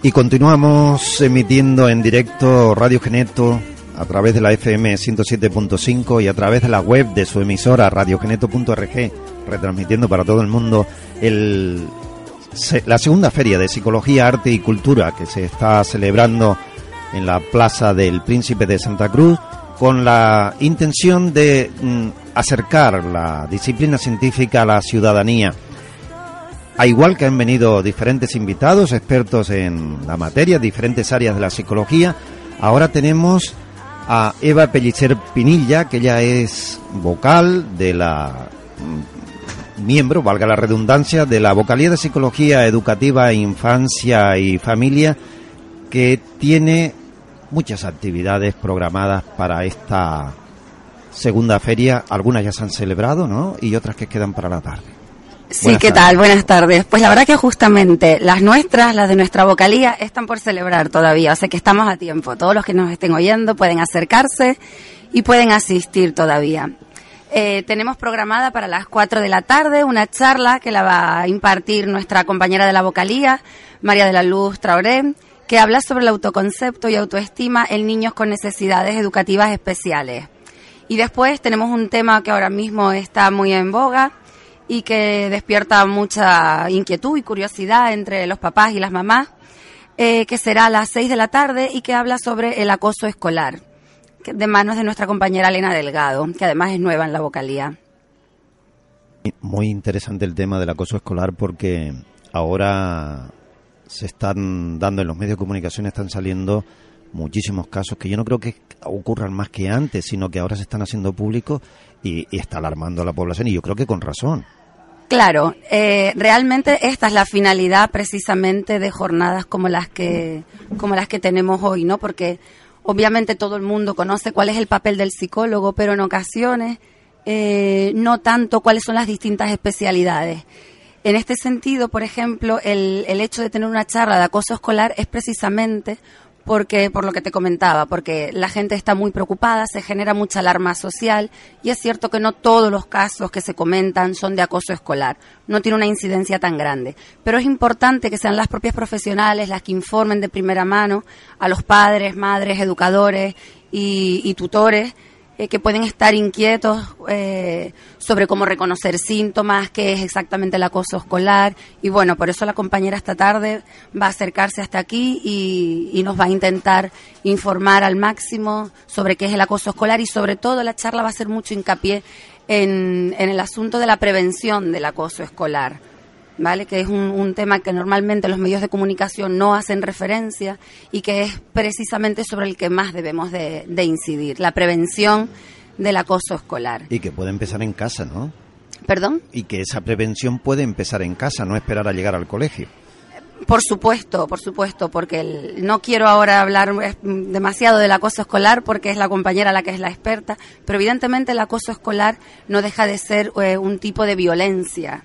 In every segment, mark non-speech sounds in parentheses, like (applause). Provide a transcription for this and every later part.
Y continuamos emitiendo en directo Radio Geneto a través de la FM 107.5 y a través de la web de su emisora radiogeneto.org, retransmitiendo para todo el mundo la segunda feria de Psicología, Arte y Cultura que se está celebrando en la Plaza del Príncipe de Santa Cruz con la intención de mm, acercar la disciplina científica a la ciudadanía a igual que han venido diferentes invitados, expertos en la materia, diferentes áreas de la psicología, ahora tenemos a Eva Pellicer Pinilla, que ella es vocal de la mm, miembro, valga la redundancia, de la vocalía de Psicología Educativa, Infancia y Familia, que tiene muchas actividades programadas para esta segunda feria. Algunas ya se han celebrado, ¿no? Y otras que quedan para la tarde. Sí, ¿qué tal? Buenas tardes. Pues la verdad que justamente las nuestras, las de nuestra vocalía, están por celebrar todavía, o sea que estamos a tiempo. Todos los que nos estén oyendo pueden acercarse y pueden asistir todavía. Eh, tenemos programada para las 4 de la tarde una charla que la va a impartir nuestra compañera de la vocalía, María de la Luz Traoré, que habla sobre el autoconcepto y autoestima en niños con necesidades educativas especiales. Y después tenemos un tema que ahora mismo está muy en boga, y que despierta mucha inquietud y curiosidad entre los papás y las mamás, eh, que será a las 6 de la tarde y que habla sobre el acoso escolar, de manos de nuestra compañera Elena Delgado, que además es nueva en la vocalía. Muy interesante el tema del acoso escolar porque ahora se están dando en los medios de comunicación, están saliendo muchísimos casos que yo no creo que ocurran más que antes, sino que ahora se están haciendo públicos y está alarmando a la población y yo creo que con razón. Claro, eh, realmente esta es la finalidad precisamente de jornadas como las que como las que tenemos hoy, ¿no? Porque obviamente todo el mundo conoce cuál es el papel del psicólogo, pero en ocasiones eh, no tanto cuáles son las distintas especialidades. En este sentido, por ejemplo, el, el hecho de tener una charla de acoso escolar es precisamente porque por lo que te comentaba, porque la gente está muy preocupada, se genera mucha alarma social y es cierto que no todos los casos que se comentan son de acoso escolar, no tiene una incidencia tan grande, pero es importante que sean las propias profesionales las que informen de primera mano a los padres, madres, educadores y, y tutores eh, que pueden estar inquietos eh, sobre cómo reconocer síntomas, qué es exactamente el acoso escolar. Y bueno, por eso la compañera esta tarde va a acercarse hasta aquí y, nos va a intentar informar al máximo sobre qué es el acoso escolar y sobre todo la charla va a hacer mucho hincapié en el asunto de la prevención del acoso escolar ¿vale? Que es un, tema que normalmente los medios de comunicación no hacen referencia y que es precisamente sobre el que más debemos de, incidir, la prevención del acoso escolar. Y que puede empezar en casa, ¿no? ¿Perdón? Y que esa prevención puede empezar en casa, no esperar a llegar al colegio. Por supuesto, por supuesto, porque no quiero ahora hablar demasiado del acoso escolar porque es la compañera la que es la experta, pero evidentemente el acoso escolar no deja de ser eh, un tipo de violencia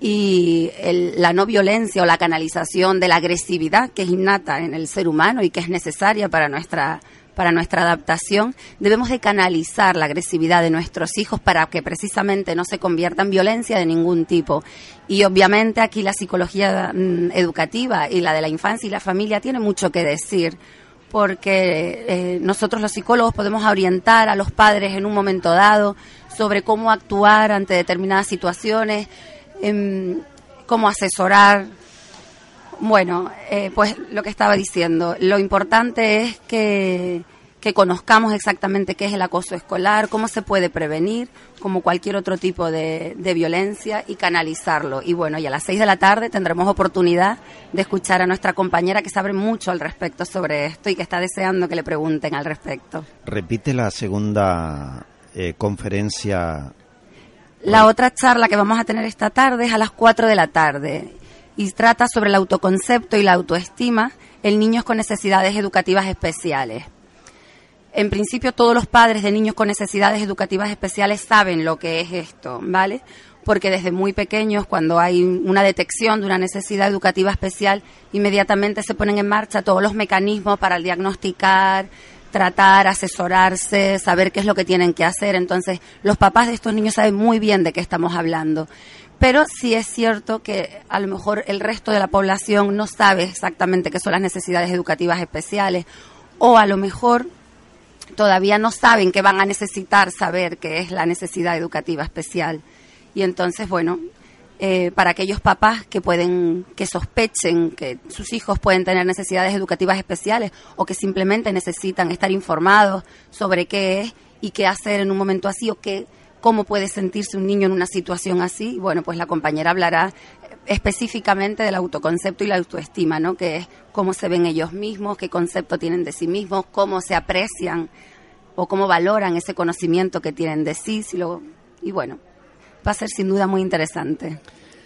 y la no violencia o la canalización de la agresividad que es innata en el ser humano y que es necesaria para nuestra para nuestra adaptación, debemos de canalizar la agresividad de nuestros hijos para que precisamente no se convierta en violencia de ningún tipo. Y obviamente aquí la psicología mm, educativa y la de la infancia y la familia tiene mucho que decir porque eh, nosotros los psicólogos podemos orientar a los padres en un momento dado sobre cómo actuar ante determinadas situaciones, Em, cómo asesorar. Bueno, eh, pues lo que estaba diciendo, lo importante es que, que conozcamos exactamente qué es el acoso escolar, cómo se puede prevenir, como cualquier otro tipo de, de, violencia, y canalizarlo. Y bueno, y a las seis de la tarde tendremos oportunidad de escuchar a nuestra compañera que sabe mucho al respecto sobre esto y que está deseando que le pregunten al respecto. Repite la segunda eh, conferencia la otra charla que vamos a tener esta tarde es a las 4 de la tarde y trata sobre el autoconcepto y la autoestima en niños con necesidades educativas especiales. En principio todos los padres de niños con necesidades educativas especiales saben lo que es esto, ¿vale? Porque desde muy pequeños, cuando hay una detección de una necesidad educativa especial, inmediatamente se ponen en marcha todos los mecanismos para diagnosticar, tratar, asesorarse, saber qué es lo que tienen que hacer. Entonces, los papás de estos niños saben muy bien de qué estamos hablando. pero sí es cierto que a lo mejor el resto de la población no sabe exactamente qué son las necesidades educativas especiales o a lo mejor todavía no saben que van a necesitar saber qué es la necesidad educativa especial. Y entonces, bueno, eh, para aquellos papás que pueden, que sospechen que sus hijos pueden tener necesidades educativas especiales o que simplemente necesitan estar informados sobre qué es y qué hacer en un momento así o qué, cómo puede sentirse un niño en una situación así, bueno, pues la compañera hablará específicamente del autoconcepto y la autoestima, ¿no? Que es cómo se ven ellos mismos, qué concepto tienen de sí mismos, cómo se aprecian o cómo valoran ese conocimiento que tienen de sí, y bueno, va a ser sin duda muy interesante.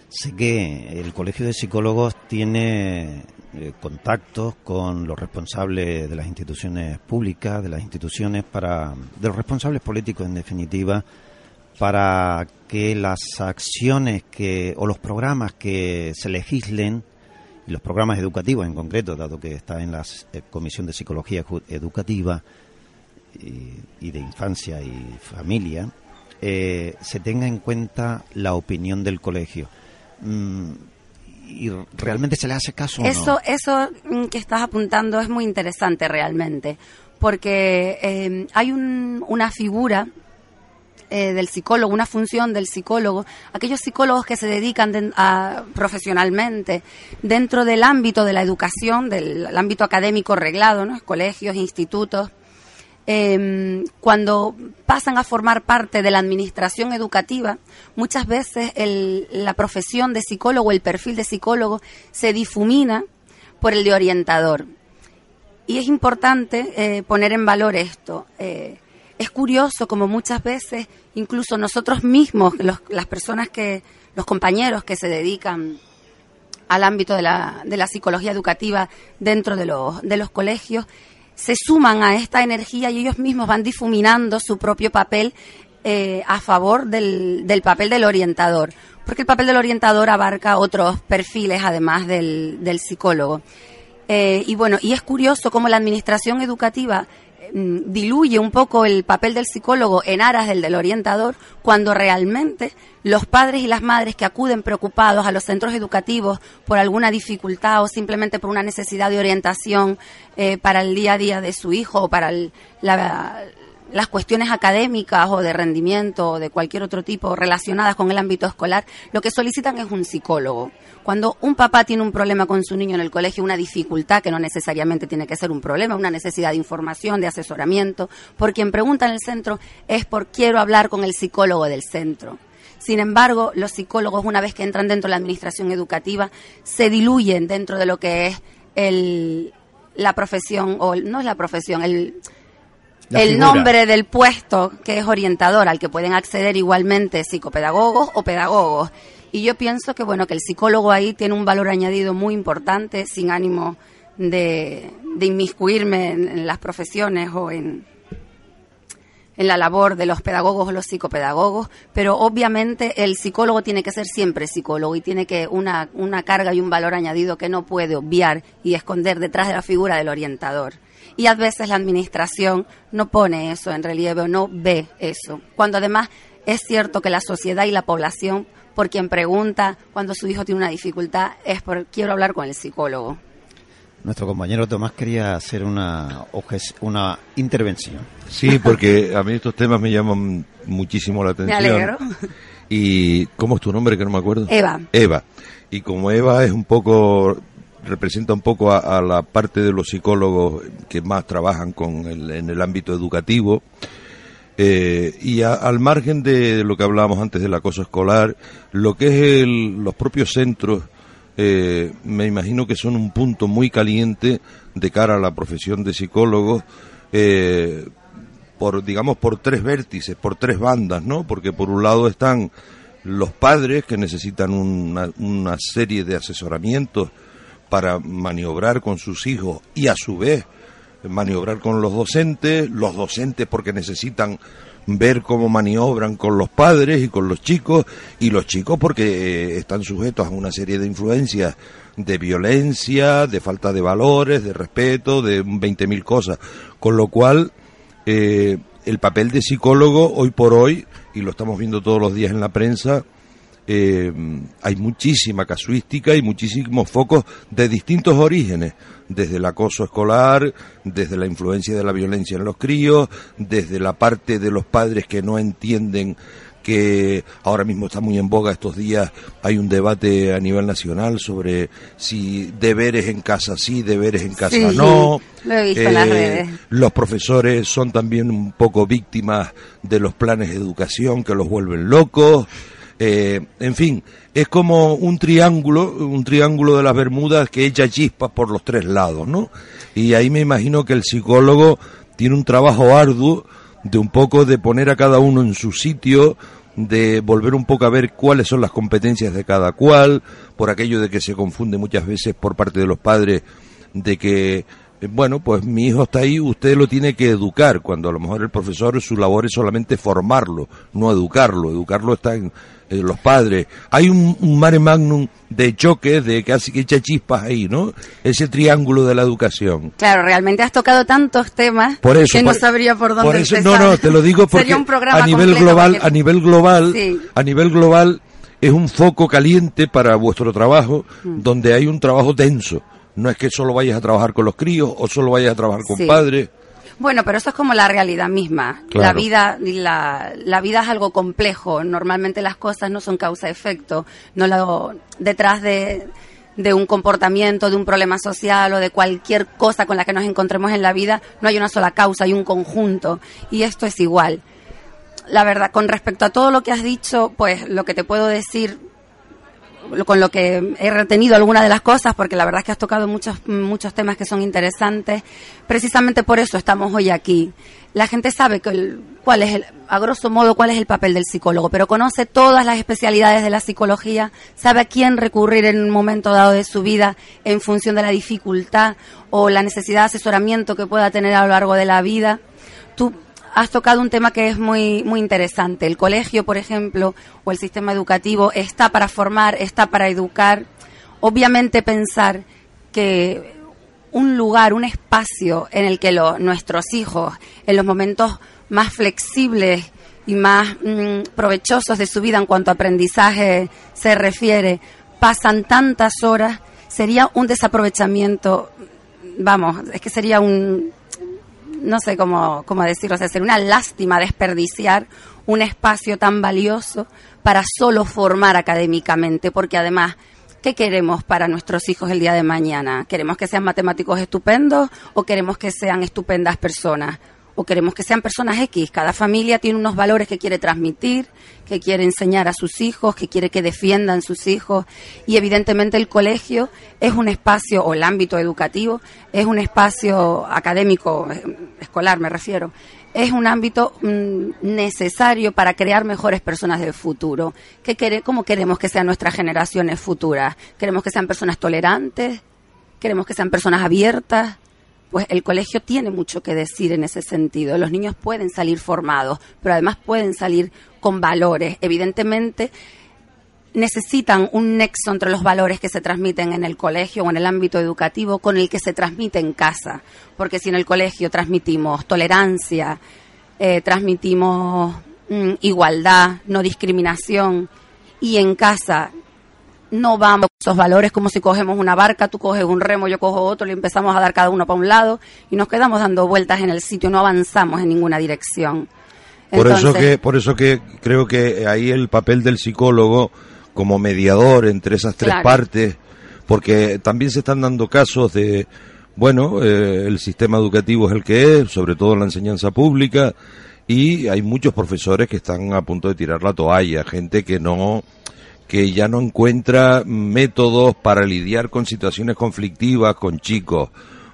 Sé que el Colegio de Psicólogos tiene eh, contactos con los responsables de las instituciones públicas, de las instituciones para, de los responsables políticos en definitiva, para que las acciones que o los programas que se legislen y los programas educativos en concreto, dado que está en la eh, Comisión de Psicología Educativa y, de Infancia y Familia, eh, se tenga en cuenta la opinión del colegio. Mm, ¿Y realmente se le hace caso? Eso, eso que estás apuntando es muy interesante realmente, porque eh, hay una figura eh, del psicólogo, una función del psicólogo, aquellos psicólogos que se dedican profesionalmente dentro del ámbito de la educación, del ámbito académico reglado, ¿no? colegios, institutos, eh, cuando pasan a formar parte de la administración educativa, muchas veces el, la profesión de psicólogo, el perfil de psicólogo, se difumina por el de orientador. Y es importante eh, poner en valor esto. Eh, es curioso como muchas veces, incluso nosotros mismos, las personas que, los compañeros que se dedican al ámbito de la, de la psicología educativa dentro de los, de los colegios, se suman a esta energía y ellos mismos van difuminando su propio papel eh, a favor del, del, papel del orientador, porque el papel del orientador abarca otros perfiles además del, del psicólogo. Eh, y bueno, y es curioso cómo la administración educativa diluye un poco el papel del psicólogo en aras del del orientador, cuando realmente los padres y las madres que acuden preocupados a los centros educativos por alguna dificultad o simplemente por una necesidad de orientación eh, para el día a día de su hijo o para la, las cuestiones académicas o de rendimiento o de cualquier otro tipo relacionadas con el ámbito escolar, lo que solicitan es un psicólogo. Cuando un papá tiene un problema con su niño en el colegio, una dificultad que no necesariamente tiene que ser un problema, una necesidad de información, de asesoramiento, por quien pregunta en el centro es por quiero hablar con el psicólogo del centro. Sin embargo, los psicólogos, una vez que entran dentro de la administración educativa, se diluyen dentro de lo que es el, la profesión, o no es la profesión, el, el nombre del puesto que es orientador, al que pueden acceder igualmente psicopedagogos o pedagogos. Y yo pienso que bueno que el psicólogo ahí tiene un valor añadido muy importante, sin ánimo de, inmiscuirme en, las profesiones o en, en la labor de los pedagogos o los psicopedagogos, pero obviamente el psicólogo tiene que ser siempre psicólogo y tiene que una, una carga y un valor añadido que no puede obviar y esconder detrás de la figura del orientador y a veces la administración no pone eso en relieve o no ve eso. Cuando además es cierto que la sociedad y la población, por quien pregunta cuando su hijo tiene una dificultad, es por quiero hablar con el psicólogo. Nuestro compañero Tomás quería hacer una, una intervención. Sí, porque a mí estos temas me llaman muchísimo la atención. Me alegro. ¿Y cómo es tu nombre que no me acuerdo? Eva. Eva. Y como Eva es un poco representa un poco a, la parte de los psicólogos que más trabajan con en el ámbito educativo. Eh, y al margen de lo que hablábamos antes del acoso escolar, lo que es el, los propios centros, eh, me imagino que son un punto muy caliente de cara a la profesión de psicólogos, eh, por, digamos, por tres vértices, por tres bandas, ¿no? Porque por un lado están los padres que necesitan una, una serie de asesoramientos para maniobrar con sus hijos y a su vez maniobrar con los docentes, los docentes porque necesitan ver cómo maniobran con los padres y con los chicos, y los chicos porque eh, están sujetos a una serie de influencias de violencia, de falta de valores, de respeto, de 20.000 cosas. Con lo cual, eh, el papel de psicólogo hoy por hoy, y lo estamos viendo todos los días en la prensa, eh, hay muchísima casuística y muchísimos focos de distintos orígenes, desde el acoso escolar, desde la influencia de la violencia en los críos, desde la parte de los padres que no entienden que ahora mismo está muy en boga estos días, hay un debate a nivel nacional sobre si deberes en casa sí, deberes en casa no. Lo he visto en las Eh, redes. Los profesores son también un poco víctimas de los planes de educación que los vuelven locos. Eh, en fin, es como un triángulo, un triángulo de las Bermudas que echa chispas por los tres lados, ¿no? Y ahí me imagino que el psicólogo tiene un trabajo arduo de un poco de poner a cada uno en su sitio, de volver un poco a ver cuáles son las competencias de cada cual, por aquello de que se confunde muchas veces por parte de los padres de que eh, bueno, pues mi hijo está ahí, usted lo tiene que educar, cuando a lo mejor el profesor su labor es solamente formarlo, no educarlo, educarlo está en, en los padres. Hay un, un mare magnum de choques, de casi que echa chispas ahí, ¿no? Ese triángulo de la educación. Claro, realmente has tocado tantos temas Por eso, que no sabría por dónde por eso, empezar. No, no, te lo digo (laughs) porque Sería un programa a nivel global, porque- a nivel global, Sí. a nivel global es un foco caliente para vuestro trabajo, Mm. donde hay un trabajo denso. No es que solo vayas a trabajar con los críos o solo vayas a trabajar con Sí. padres. Bueno, pero eso es como la realidad misma. La vida, la, la vida es algo complejo. Normalmente las cosas no son causa-efecto. No lo, detrás de, de un comportamiento, de un problema social o de cualquier cosa con la que nos encontremos en la vida, no hay una sola causa, hay un conjunto. Y esto es igual. La verdad, con respecto a todo lo que has dicho, pues lo que te puedo decir con lo que he retenido algunas de las cosas, porque la verdad es que has tocado muchos, muchos temas que son interesantes. Precisamente por eso estamos hoy aquí. La gente sabe que el- cuál es el, a grosso modo, cuál es el papel del psicólogo, pero conoce todas las especialidades de la psicología, sabe a quién recurrir en un momento dado de su vida en función de la dificultad o la necesidad de asesoramiento que pueda tener a lo largo de la vida. Tú has tocado un tema que es muy, muy interesante. El colegio, por ejemplo, o el sistema educativo está para formar, está para educar. Obviamente pensar que un lugar, un espacio en el que nuestros hijos, en los momentos más flexibles y más mm, provechosos de su vida en cuanto a aprendizaje se refiere, pasan tantas horas, sería un desaprovechamiento, vamos, es que sería un, no sé cómo, cómo decirlo, o sería una lástima desperdiciar un espacio tan valioso para solo formar académicamente, porque además, ¿qué queremos para nuestros hijos el día de mañana? ¿Queremos que sean matemáticos estupendos o queremos que sean estupendas personas? ¿O queremos que sean personas X? Cada familia tiene unos valores que quiere transmitir, que quiere enseñar a sus hijos, que quiere que defiendan sus hijos. Y evidentemente el colegio es un espacio, o el ámbito educativo, es un espacio académico, eh, escolar me refiero, es un ámbito mm, necesario para crear mejores personas del futuro. ¿Qué quere- ¿Cómo queremos que sean nuestras generaciones futuras? ¿Queremos que sean personas tolerantes? ¿Queremos que sean personas abiertas? Pues el colegio tiene mucho que decir en ese sentido. Los niños pueden salir formados, pero además pueden salir con valores. Evidentemente, necesitan un nexo entre los valores que se transmiten en el colegio o en el ámbito educativo con el que se transmite en casa. Porque si en el colegio transmitimos tolerancia, eh, transmitimos mm, igualdad, no discriminación, y en casa no vamos esos valores como si cogemos una barca, tú coges un remo, yo cojo otro, y empezamos a dar cada uno para un lado y nos quedamos dando vueltas en el sitio, no avanzamos en ninguna dirección. Por eso que, por eso que creo que ahí el papel del psicólogo como mediador entre esas tres Claro. partes, porque también se están dando casos de, bueno, eh, el sistema educativo es el que es, sobre todo en la enseñanza pública, y hay muchos profesores que están a punto de tirar la toalla, gente que no, que ya no encuentra métodos para lidiar con situaciones conflictivas con chicos,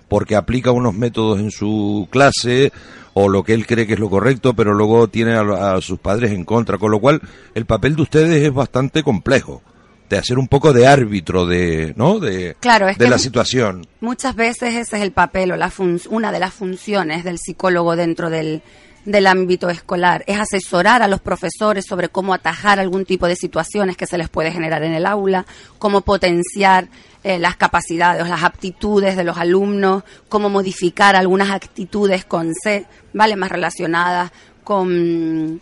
porque aplica unos métodos en su clase o lo que él cree que es lo correcto, pero luego tiene a, a sus padres en contra, con lo cual el papel de ustedes es bastante complejo, de hacer un poco de árbitro de, ¿no? De, Claro, es de que la situación. Muchas veces ese es el papel o la fun- una de las funciones del psicólogo dentro del, del ámbito escolar, es asesorar a los profesores sobre cómo atajar algún tipo de situaciones que se les puede generar en el aula, cómo potenciar eh, las capacidades las aptitudes de los alumnos, cómo modificar algunas actitudes con C, ¿vale? Más relacionadas con,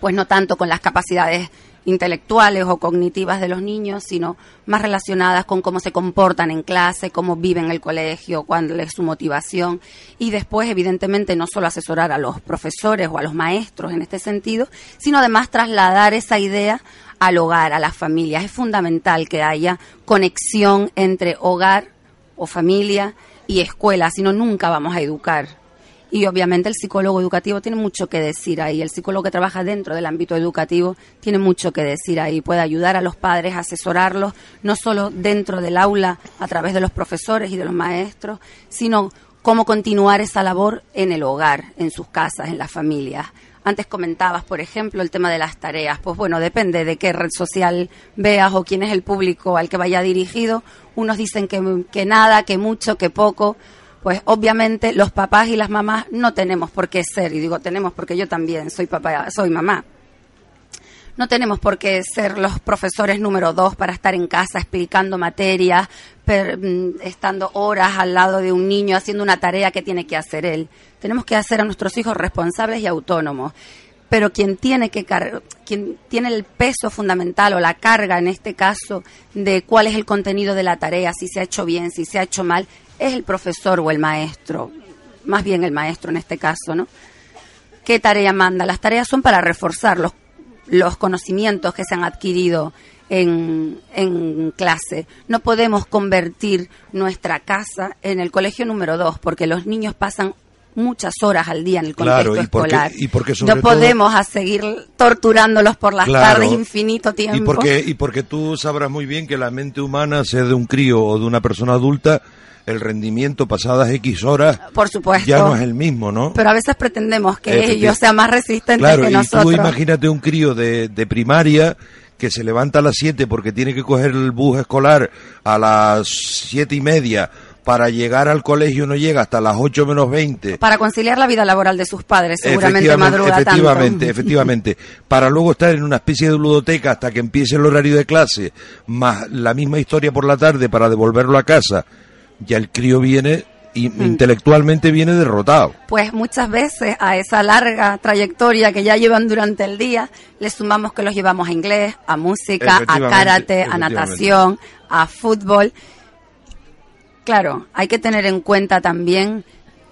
pues no tanto con las capacidades intelectuales o cognitivas de los niños, sino más relacionadas con cómo se comportan en clase, cómo viven en el colegio, cuál es su motivación. Y después, evidentemente, no solo asesorar a los profesores o a los maestros en este sentido, sino además trasladar esa idea al hogar, a las familias. Es fundamental que haya conexión entre hogar o familia y escuela, si no nunca vamos a educar. Y obviamente el psicólogo educativo tiene mucho que decir ahí. El psicólogo que trabaja dentro del ámbito educativo tiene mucho que decir ahí. Puede ayudar a los padres, a asesorarlos, no solo dentro del aula, a través de los profesores y de los maestros, sino cómo continuar esa labor en el hogar, en sus casas, en las familias. Antes comentabas, por ejemplo, el tema de las tareas. Pues bueno, depende de qué red social veas o quién es el público al que vaya dirigido. Unos dicen que, que nada, que mucho, que poco pues obviamente los papás y las mamás no tenemos por qué ser, y digo tenemos porque yo también soy papá, soy mamá. No tenemos por qué ser los profesores número dos para estar en casa explicando materias, mm, estando horas al lado de un niño haciendo una tarea que tiene que hacer él. Tenemos que hacer a nuestros hijos responsables y autónomos pero quien tiene que quien tiene el peso fundamental o la carga en este caso de cuál es el contenido de la tarea, si se ha hecho bien, si se ha hecho mal, es el profesor o el maestro, más bien el maestro en este caso, ¿no? ¿Qué tarea manda? Las tareas son para reforzar los, los conocimientos que se han adquirido en, en, clase. No podemos convertir nuestra casa en el colegio número dos, porque los niños pasan muchas horas al día en el contexto escolar. y porque no podemos seguir torturándolos por las tardes infinito tiempo. Y porque, y porque tú sabrás muy bien que la mente humana, sea de un crío o de una persona adulta, el rendimiento pasadas X horas Por supuesto. ya no es el mismo, ¿no? Pero a veces pretendemos que ellos sean más resistentes que nosotros. Tú imagínate un crío de, de primaria que se levanta a las 7 porque tiene que coger el bus escolar a las siete y media para llegar al colegio no llega hasta las 8 menos 20. Para conciliar la vida laboral de sus padres, seguramente madruga Efectivamente, (laughs) efectivamente. Para luego estar en una especie de ludoteca hasta que empiece el horario de clase, más la misma historia por la tarde para devolverlo a casa ya el crío viene y mm. intelectualmente viene derrotado. Pues muchas veces a esa larga trayectoria que ya llevan durante el día, le sumamos que los llevamos a inglés, a música, a karate, a natación, a fútbol. Claro, hay que tener en cuenta también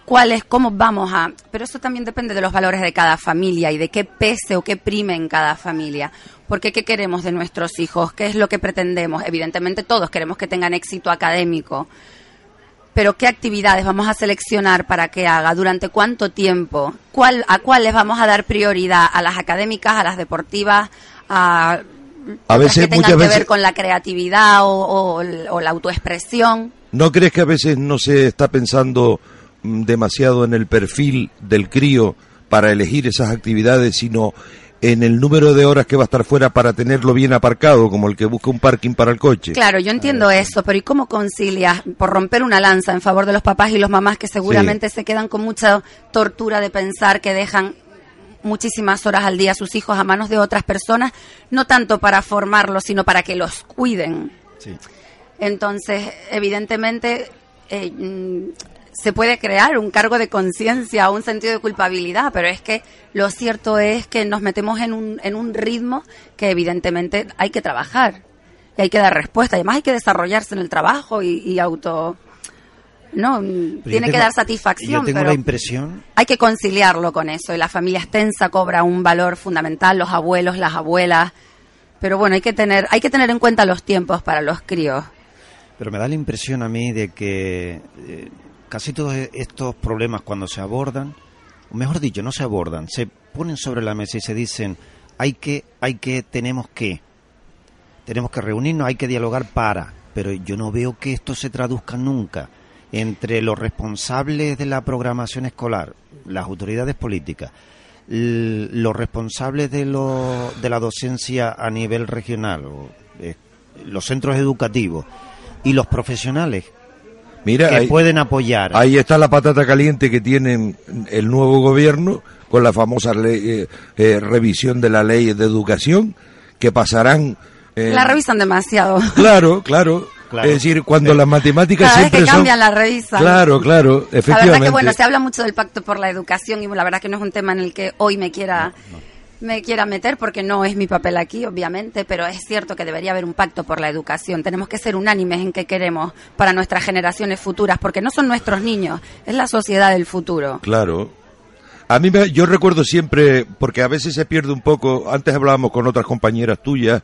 cuál es, cómo vamos a... Pero eso también depende de los valores de cada familia y de qué pese o qué prime en cada familia. Porque ¿qué queremos de nuestros hijos? ¿Qué es lo que pretendemos? Evidentemente todos queremos que tengan éxito académico pero qué actividades vamos a seleccionar para que haga, durante cuánto tiempo, ¿Cuál, a cuáles vamos a dar prioridad, a las académicas, a las deportivas, a, a veces, que tengan que ver con la creatividad o, o la autoexpresión. ¿No crees que a veces no se está pensando mm, demasiado en el perfil del crío para elegir esas actividades, sino en el número de horas que va a estar fuera para tenerlo bien aparcado, como el que busca un parking para el coche. Claro, yo entiendo eso, pero ¿y cómo concilias por romper una lanza en favor de los papás y los mamás que seguramente se quedan con mucha tortura de pensar que dejan muchísimas horas al día a sus hijos a manos de otras personas, no tanto para formarlos, sino para que los cuiden? Entonces, evidentemente, eh, se puede crear un cargo de conciencia o un sentido de culpabilidad, pero es que lo cierto es que nos metemos en un, en un ritmo que evidentemente hay que trabajar y hay que dar respuesta. Y además hay que desarrollarse en el trabajo y, auto... No, tiene que dar satisfacción. Yo tengo la impresión. Hay que conciliarlo con eso. Y la familia extensa cobra un valor fundamental, los abuelos, las abuelas. Pero bueno, hay que tener, hay que tener en cuenta los tiempos para los críos. Pero me da la impresión a mí de que eh, casi todos estos problemas cuando se abordan, mejor dicho, no se abordan, se ponen sobre la mesa y se dicen, hay que, hay que, tenemos que, tenemos que reunirnos, hay que dialogar para, pero yo no veo que esto se traduzca nunca entre los responsables de la programación escolar, las autoridades políticas, los responsables de, lo, de la docencia a nivel regional, eh, los centros educativos y los profesionales Mira, que pueden apoyar. Ahí está la patata caliente que tiene el nuevo gobierno con la famosa eh, eh, revisión de la ley de educación que pasarán. Eh, la revisan demasiado. (laughs) Claro, claro. Es decir, cuando las matemáticas Cada siempre vez que cambian la revisan. Claro, claro, efectivamente. La verdad que bueno, se habla mucho del pacto por la educación y la verdad que no es un tema en el que hoy me quiera me quiera meter porque no es mi papel aquí, obviamente, pero es cierto que debería haber un pacto por la educación. Tenemos que ser unánimes en qué queremos para nuestras generaciones futuras, porque no son nuestros niños, es la sociedad del futuro. Claro. A mí me, yo recuerdo siempre, porque a veces se pierde un poco, antes hablábamos con otras compañeras tuyas,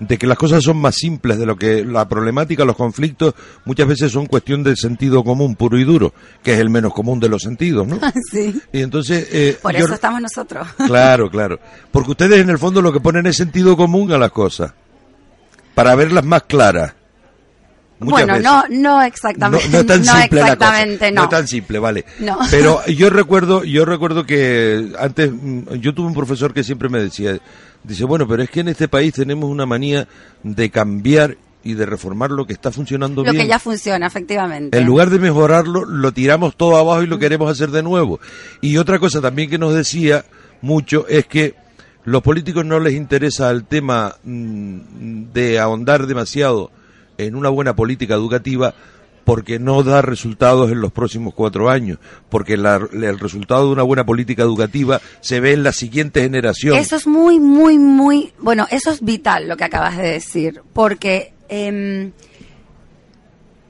de que las cosas son más simples, de lo que la problemática, los conflictos, muchas veces son cuestión del sentido común puro y duro, que es el menos común de los sentidos, ¿no? (laughs) sí. Y entonces... Eh, Por eso estamos nosotros. (laughs) claro, claro. Porque ustedes en el fondo lo que ponen es sentido común a las cosas, para verlas más claras. Muchas bueno, veces. no, no exactamente. No, no tan no simple la cosa. exactamente, no. es tan simple, vale. No. (laughs) Pero yo recuerdo, yo recuerdo que antes mm, yo tuve un profesor que siempre me decía, dice, bueno, pero es que en este país tenemos una manía de cambiar y de reformar lo que está funcionando Lo bien. que ya funciona, efectivamente. En lugar de mejorarlo, lo tiramos todo abajo y lo queremos hacer de nuevo. Y otra cosa también que nos decía mucho es que los políticos no les interesa el tema mm, de ahondar demasiado en una buena política educativa porque no da resultados en los próximos cuatro años, porque la- el resultado de una buena política educativa se ve en la siguiente generación. Eso es muy, muy, muy, bueno, eso es vital lo que acabas de decir, porque em,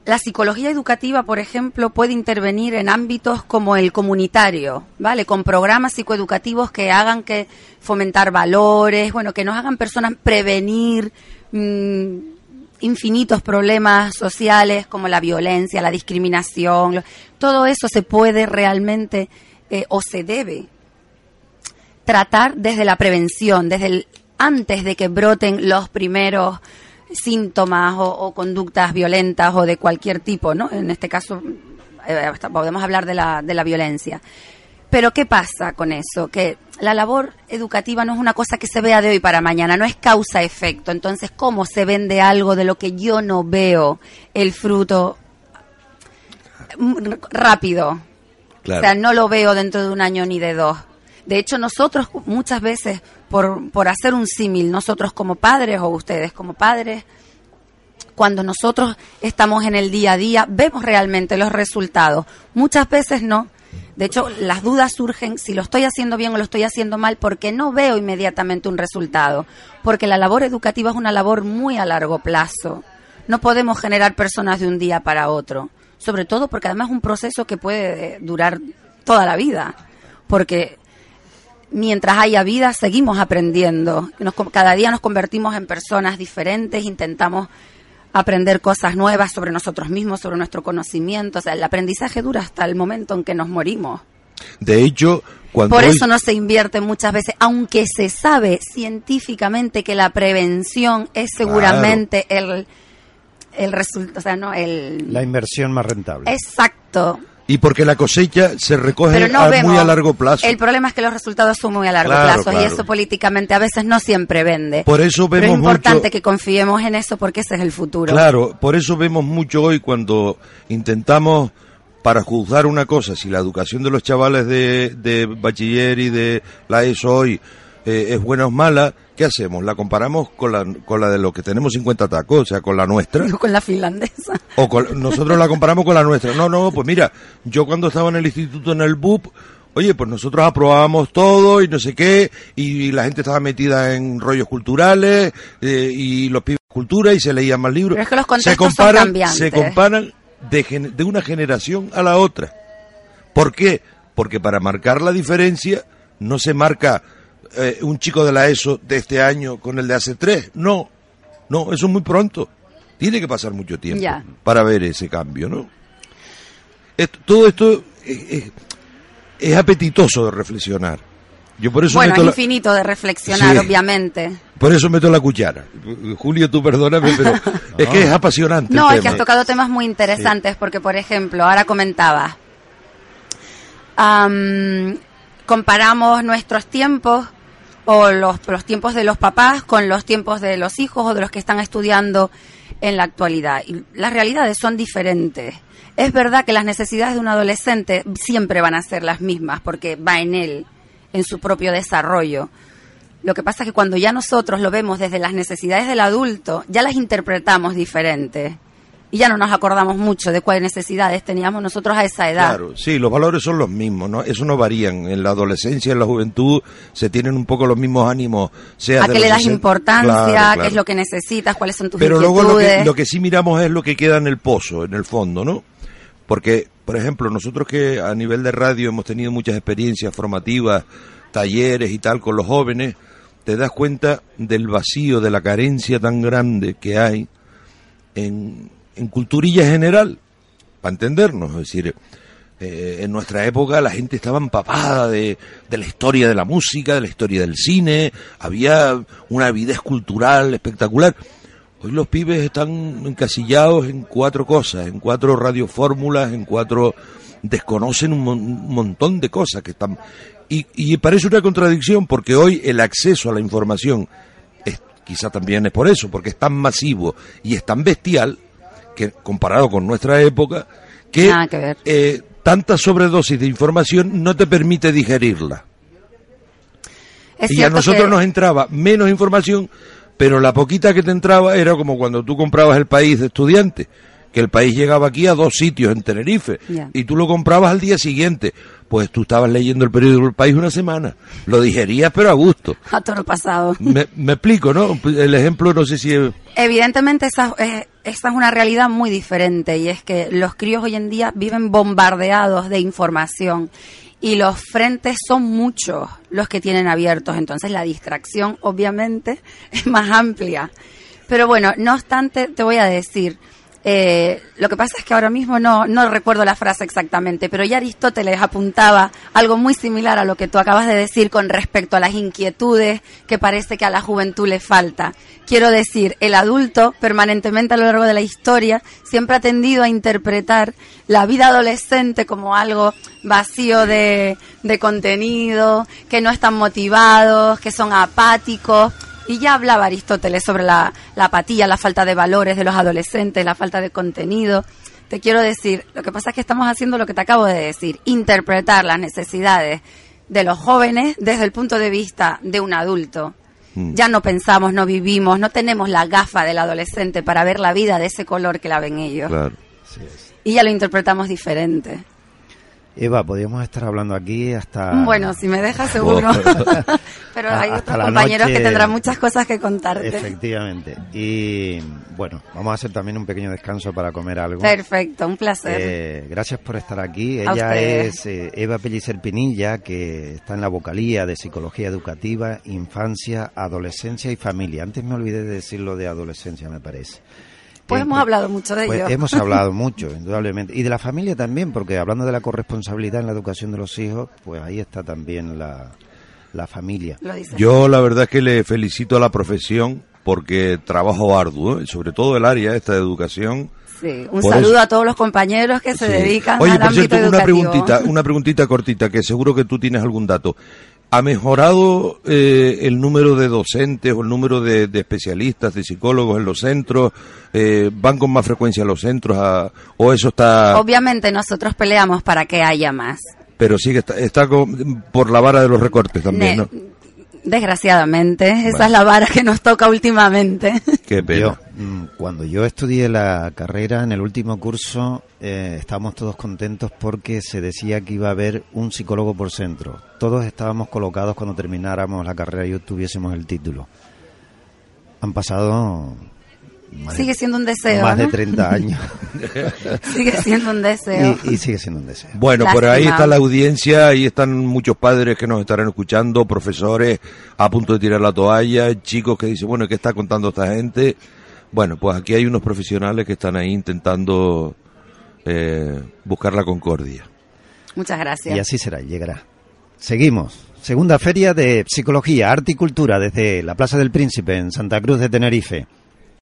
la psicología educativa, por ejemplo, puede intervenir en ámbitos como el comunitario, ¿vale? Con programas psicoeducativos que hagan que fomentar valores, bueno, que nos hagan personas prevenir mm, infinitos problemas sociales como la violencia, la discriminación, todo eso se puede realmente eh, o se debe tratar desde la prevención, desde el antes de que broten los primeros síntomas o, conductas violentas o de cualquier tipo, ¿no? En este caso eh, podemos hablar de la, de la violencia. Pero ¿qué pasa con eso? Que la labor educativa no es una cosa que se vea de hoy para mañana, no es causa-efecto. Entonces, ¿cómo se vende algo de lo que yo no veo el fruto rápido? Claro. O sea, no lo veo dentro de un año ni de dos. De hecho, nosotros muchas veces, por, por hacer un símil, nosotros como padres o ustedes como padres, cuando nosotros estamos en el día a día, vemos realmente los resultados. Muchas veces no. De hecho, las dudas surgen si lo estoy haciendo bien o lo estoy haciendo mal porque no veo inmediatamente un resultado. Porque la labor educativa es una labor muy a largo plazo. No podemos generar personas de un día para otro. Sobre todo porque además es un proceso que puede eh, durar toda la vida. Porque mientras haya vida seguimos aprendiendo. Nos cada día nos convertimos en personas diferentes, intentamos aprender cosas nuevas sobre nosotros mismos, sobre nuestro conocimiento. O sea, el aprendizaje dura hasta el momento en que nos morimos. De hecho, cuando Por hoy- eso no se invierte muchas veces, aunque se sabe científicamente que la prevención es seguramente el, el resultado, o sea, no el... La inversión más rentable. Exacto. Y porque la cosecha se recoge Pero no a muy a largo plazo. El problema es que los resultados son muy a largo Claro, plazo y claro. eso políticamente a veces no siempre vende. Por eso Pero vemos es importante mucho- que confiemos en eso porque ese es el futuro. Claro, por eso vemos mucho hoy cuando intentamos para juzgar una cosa, si la educación de los chavales de, de bachiller y de la ESO hoy eh, es buena o mala, ¿qué hacemos? ¿La comparamos con la, con la de los que tenemos 50 tacos, o sea, con la nuestra? Digo, (laughs) Con la finlandesa. O con- nosotros la comparamos con la nuestra. No, no, pues mira, yo cuando estaba en el instituto en el BUP, oye, pues nosotros aprobábamos todo y no sé qué, y la gente estaba metida en rollos culturales, eh, y los pibes cultura y se leían más libros. Pero es que los se contextos son comparan, cambiantes. se comparan de, gen- de una generación a la otra. ¿Por qué? Porque para marcar la diferencia no se marca eh, un chico de la ESO de este año con el de hace tres. No, no, eso es muy pronto. Tiene que pasar mucho tiempo Ya. para ver ese cambio, ¿no? Esto- todo esto es, es- es apetitoso de reflexionar. Yo por eso Bueno, meto es la, infinito de reflexionar, Sí. obviamente. por eso meto la cuchara. Julio, tú perdóname, pero (laughs) es que es apasionante. No, el es que has tocado temas muy interesantes porque, por ejemplo, ahora comentaba, am, comparamos nuestros tiempos o los, los tiempos de los papás con los tiempos de los hijos o de los que están estudiando en la actualidad. Y las realidades son diferentes. Es verdad que las necesidades de un adolescente siempre van a ser las mismas porque va en él, en su propio desarrollo. Lo que pasa es que cuando ya nosotros lo vemos desde las necesidades del adulto, ya las interpretamos diferentes. Y ya no nos acordamos mucho de cuáles necesidades teníamos nosotros a esa edad. Claro, sí, los valores son los mismos, ¿no? Eso no varían. En la adolescencia, en la juventud, se tienen un poco los mismos ánimos. Sea a qué le das 60 importancia, Claro, qué es lo que necesitas, cuáles son tus Pero luego lo que, lo que sí miramos es lo que queda en el pozo, en el fondo, ¿no? Porque, por ejemplo, nosotros que a nivel de radio hemos tenido muchas experiencias formativas, talleres y tal con los jóvenes, te das cuenta del vacío, de la carencia tan grande que hay en, en culturilla general, para entendernos. Es decir, eh, en nuestra época la gente estaba empapada de, la historia de la música, de la historia del cine, había una avidez cultural espectacular. Hoy los pibes están encasillados en cuatro cosas, en cuatro radiofórmulas, en cuatro... desconocen un, mon- montón de cosas que están... Y, y parece una contradicción porque hoy el acceso a la información es, quizá también es por eso, porque es tan masivo y es tan bestial que comparado con nuestra época que, Nada que ver. eh, tanta sobredosis de información no te permite digerirla. Es y a nosotros que- nos entraba menos información, pero la poquita que te entraba era como cuando tú comprabas el país de estudiante, que el país llegaba aquí a dos sitios en Tenerife y tú lo comprabas al día siguiente. Pues tú estabas leyendo el periódico del país una semana, lo digerías pero a gusto. (laughs) a toro pasado. Me, me explico, ¿no? El ejemplo no sé si es... Evidentemente esa, eh, esa es una realidad muy diferente y es que los críos hoy en día viven bombardeados de información y los frentes son muchos los que tienen abiertos, entonces la distracción obviamente (laughs) es más amplia. Pero bueno, no obstante, te voy a decir, eh, lo que pasa es que ahora mismo no, no recuerdo la frase exactamente, pero ya Aristóteles apuntaba algo muy similar a lo que tú acabas de decir con respecto a las inquietudes que parece que a la juventud le falta. Quiero decir, el adulto permanentemente a lo largo de la historia siempre ha tendido a interpretar la vida adolescente como algo vacío de, de contenido, que no están motivados, que son apáticos. Y ya hablaba Aristóteles sobre la, la apatía, la falta de valores de los adolescentes, la falta de contenido. Te quiero decir, lo que pasa es que estamos haciendo lo que te acabo de decir, interpretar las necesidades de los jóvenes desde el punto de vista de un adulto. Mm. Ya no pensamos, no vivimos, no tenemos la gafa del adolescente para ver la vida de ese color que la ven ellos. Claro. Y ya lo interpretamos diferente. Eva, podríamos estar hablando aquí hasta... Bueno, si me dejas (laughs) seguro. Pero hay otros compañeros noche. que tendrán muchas cosas que contarte. Efectivamente. Y bueno, vamos a hacer también un pequeño descanso para comer algo. Perfecto, un placer. Eh, gracias por estar aquí. A Ella ustedes. es eh, Eva Pellicer Pinilla, que está en la vocalía de Psicología Educativa, Infancia, Adolescencia y Familia. Antes me olvidé de decirlo de adolescencia, me parece. Pues Eh, hemos hablado mucho de pues ello. hemos hablado (laughs) mucho, indudablemente. Y de la familia también, porque hablando de la corresponsabilidad en la educación de los hijos, pues ahí está también la, la familia. Yo la verdad es que le felicito a la profesión porque trabajo arduo, ¿eh? sobre todo el área esta de educación. Sí, un Por saludo eso- a todos los compañeros que se Sí. dedican Oye, al por ámbito cierto, una preguntita, una preguntita cortita que seguro que tú tienes algún dato. ¿Ha mejorado eh, el número de docentes o el número de, de especialistas, de psicólogos en los centros? Eh, ¿Van con más frecuencia a los centros a- o eso está, Obviamente nosotros peleamos para que haya más. pero sigue está, está con- por la vara de los recortes también, Ne- ¿no? Desgraciadamente, esa es la vara que nos toca últimamente. (laughs) Qué pena. Yo, mm, cuando yo estudié la carrera en el último curso, eh, estábamos todos contentos porque se decía que iba a haber un psicólogo por centro. Todos estábamos colocados cuando termináramos la carrera y obtuviésemos el título. Han pasado más, Sigue siendo un deseo, más de ¿no? 30 (laughs) años Sigue siendo un deseo. y, y sigue siendo un deseo. Bueno, por ahí está la audiencia, ahí están muchos padres que nos estarán escuchando, profesores a punto de tirar la toalla, chicos que dicen, bueno, ¿qué está contando esta gente? Bueno, pues aquí hay unos profesionales que están ahí intentando eh, buscar la concordia. Muchas gracias. Y así será, llegará. Seguimos. Segunda feria de Psicología, Arte y Cultura desde la Plaza del Príncipe en Santa Cruz de Tenerife.